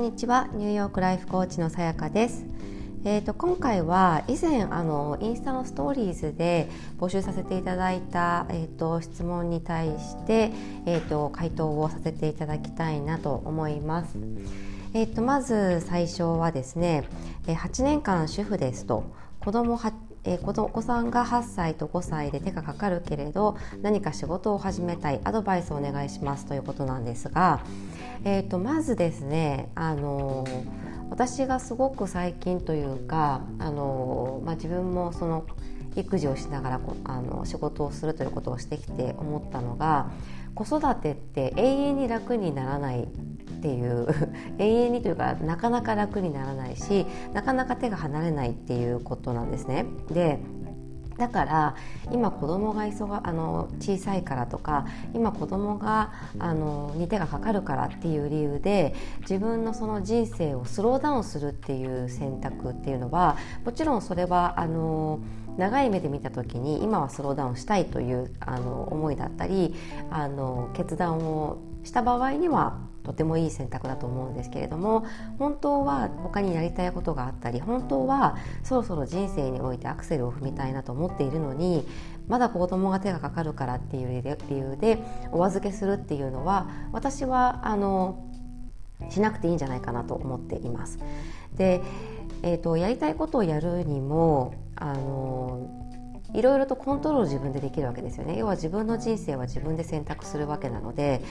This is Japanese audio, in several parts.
んにちは。ニューヨークライフコーチのさやかです。えーと、今回は以前あのインスタのストーリーズで募集させていただいた、えーと、質問に対して、えーと、回答をさせていただきたいなと思います。えー、とまず最初はですね8年間主婦ですと。子供えー、お子さんが8歳と5歳で手がかかるけれど何か仕事を始めたいアドバイスをお願いしますということなんですが、えー、とまずですね、あの私がすごく最近というかあの、まあ、自分もその育児をしながらあの仕事をするということをしてきて思ったのが子育てって永遠に楽にならないっていう永遠にというかなかなか楽にならないしなかなか手が離れないっていうことなんですね。でだから今子供が忙あの小さいからとか今子供があのに手がかかるからっていう理由で自分のその人生をスローダウンするっていう選択っていうのはもちろんそれはあの長い目で見た時に今はスローダウンしたいというあの思いだったりあの決断をした場合にはとてもいい選択だと思うんですけれども本当は他にやりたいことがあったり本当はそろそろ人生においてアクセルを踏みたいなと思っているのにまだ子供が手がかかるからっていう理由でお預けするっていうのは私はあのしなくていいんじゃないかなと思っています。でえーとやりたいことをやるにもあのいろいろとコントロール自分でできるわけですよね要は自分の人生は自分で選択するわけなので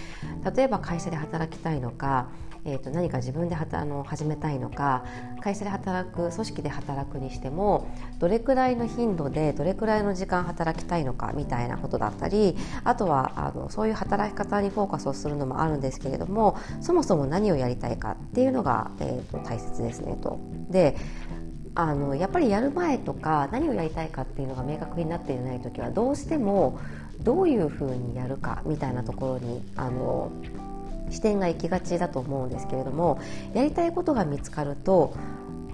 例えば会社で働きたいのか、えー、と何か自分ではあの始めたいのか会社で働く組織で働くにしてもどれくらいの頻度でどれくらいの時間働きたいのかみたいなことだったりあとはあのそういう働き方にフォーカスをするのもあるんですけれどもそもそも何をやりたいかっていうのが、えー、と大切ですねと。であのやっぱりやる前とか何をやりたいかっていうのが明確になっていない時はどうしてもどういうふうにやるかみたいなところにあの視点が行きがちだと思うんですけれどもやりたいことが見つかると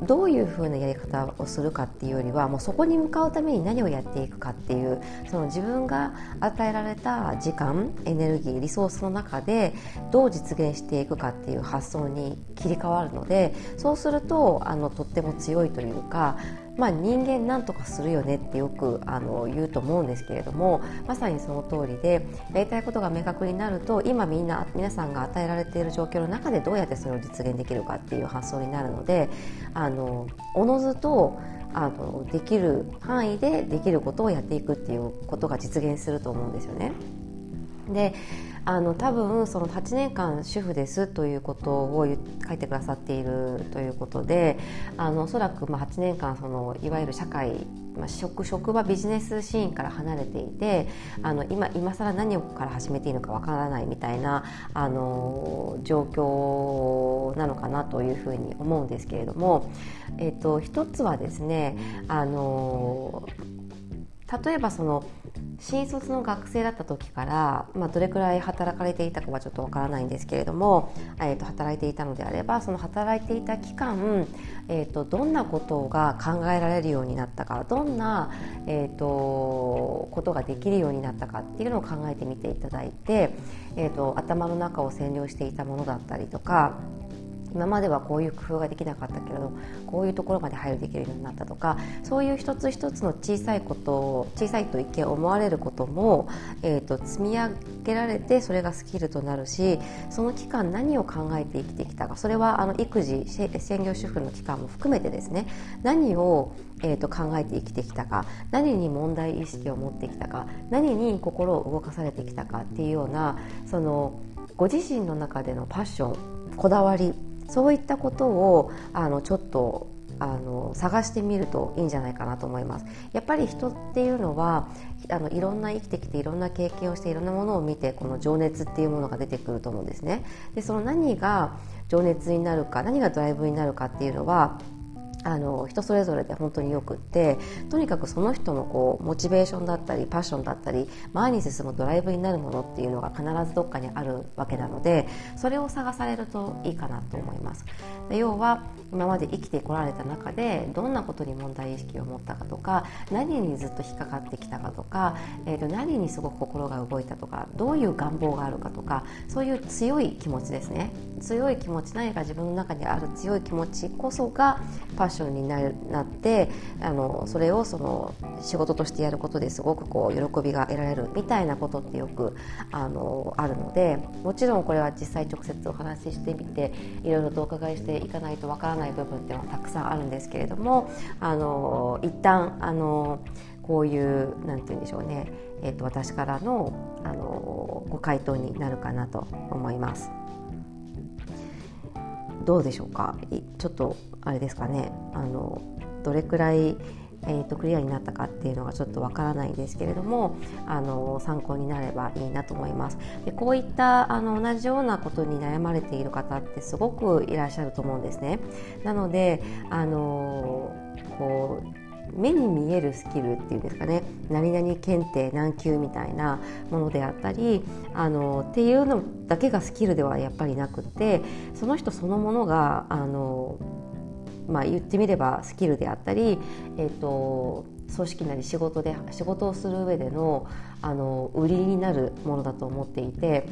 どういうふうなやり方をするかっていうよりはもうそこに向かうために何をやっていくかっていうその自分が与えられた時間エネルギーリソースの中でどう実現していくかっていう発想に切り替わるのでそうするとあのとっても強いというかまあ、人間なんとかするよねってよくあの言うと思うんですけれどもまさにその通りでやりたいことが明確になると今みんな皆さんが与えられている状況の中でどうやってそれを実現できるかっていう発想になるのであのおのずとあのできる範囲でできることをやっていくっていうことが実現すると思うんですよね。であの多分その8年間主婦ですということを書いてくださっているということであのおそらくまあ8年間そのいわゆる社会、まあ、職職場ビジネスシーンから離れていてあの今今更何から始めていいのかわからないみたいなあの状況なのかなというふうに思うんですけれども、えっと、一つはですねあの例えばその新卒の学生だった時から、まあ、どれくらい働かれていたかはちょっとわからないんですけれども、えー、と働いていたのであればその働いていた期間、えー、とどんなことが考えられるようになったかどんな、えー、とことができるようになったかっていうのを考えてみていただいて、えー、と頭の中を占領していたものだったりとか今まではこういう工夫ができなかったけれどこういうところまで配慮できるようになったとかそういう一つ一つの小さいことを小さいと一見思われることも、えーと、積み上げられてそれがスキルとなるしその期間何を考えて生きてきたかそれはあの育児専業主婦の期間も含めてですね何をえーと考えて生きてきたか何に問題意識を持ってきたか何に心を動かされてきたかっていうようなそのご自身の中でのパッションこだわりそういったことをあのちょっとあの探してみるといいんじゃないかなと思います。やっぱり人っていうのはあのいろんな生きてきていろんな経験をしていろんなものを見てこの情熱っていうものが出てくると思うんですね。でその何が情熱になるか何がドライブになるかっていうのはあの人それぞれで本当によくってとにかくその人のこうモチベーションだったりパッションだったり前に進むドライブになるものっていうのが必ずどっかにあるわけなのでそれを探されるといいかなと思います。で要は今まで生きてこられた中でどんなことに問題意識を持ったかとか何にずっと引っかかってきたかとか、えー、と何にすごく心が動いたとかどういう願望があるかとかそういう強い気持ちですね。強い気持ち何か自分の中にある強い気持ちこそがパッションになってあのそれをその仕事としてやることですごくこう喜びが得られるみたいなことってよくあのあるのでもちろんこれは実際直接お話ししてみていろいろとお伺いしていかないとわからない部分っていうのはたくさんあるんですけれどもあの一旦あのこういうなんて言うんでしょうね、えーと、私からのあのご回答になるかなと思います。どうでしょうか？ちょっとあれですかね？あのどれくらいえーと、クリアになったかっていうのがちょっとわからないんですけれどもあの参考になればいいなと思います。でこういったあの同じようなことに悩まれている方ってすごくいらっしゃると思うんですね。なのであのこう目に見えるスキルっていうんですかね。何々検定何級みたいなものであったりあのっていうのだけがスキルではやっぱりなくてその人そのものがあのまあ、言ってみればスキルであったり、えーと、組織なり仕事で仕事をする上でのあの売りになるものだと思っていて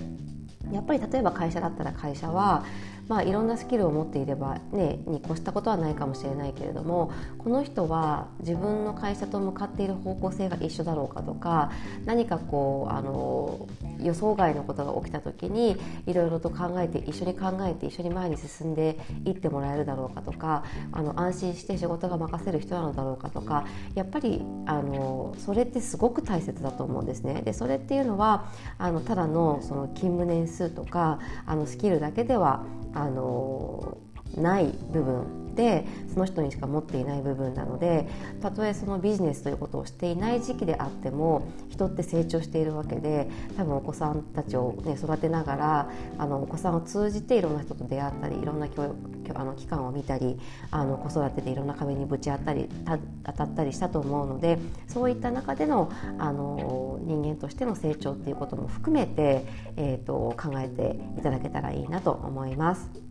やっぱり例えば会社だったら会社はまあ、いろんなスキルを持っていれば、ね、に越したことはないかもしれないけれどもこの人は自分の会社と向かっている方向性が一緒だろうかとか何かこうあの予想外のことが起きた時にいろいろと考えて一緒に考えて一緒に前に進んでいってもらえるだろうかとかあの安心して仕事が任せる人なのだろうかとかやっぱりあのそれってすごく大切だと思うんですね。でそれっていうのはあのただのその勤務年数とかあのスキルだけではあのない部分でその人にしか持っていない部分なのでたとえそのビジネスということをしていない時期であっても人って成長しているわけで多分お子さんたちを、ね、育てながらあのお子さんを通じていろんな人と出会ったりいろんな教あの機関を見たりあの子育てでいろんな壁にぶち当たり当たったりしたと思うのでそういった中でのあの人間としての成長っていうことも含めて、えーと考えていただけたらいいなと思います。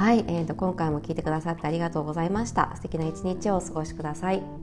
はい、えーと、今回も聞いてくださってありがとうございました。素敵な一日をお過ごしください。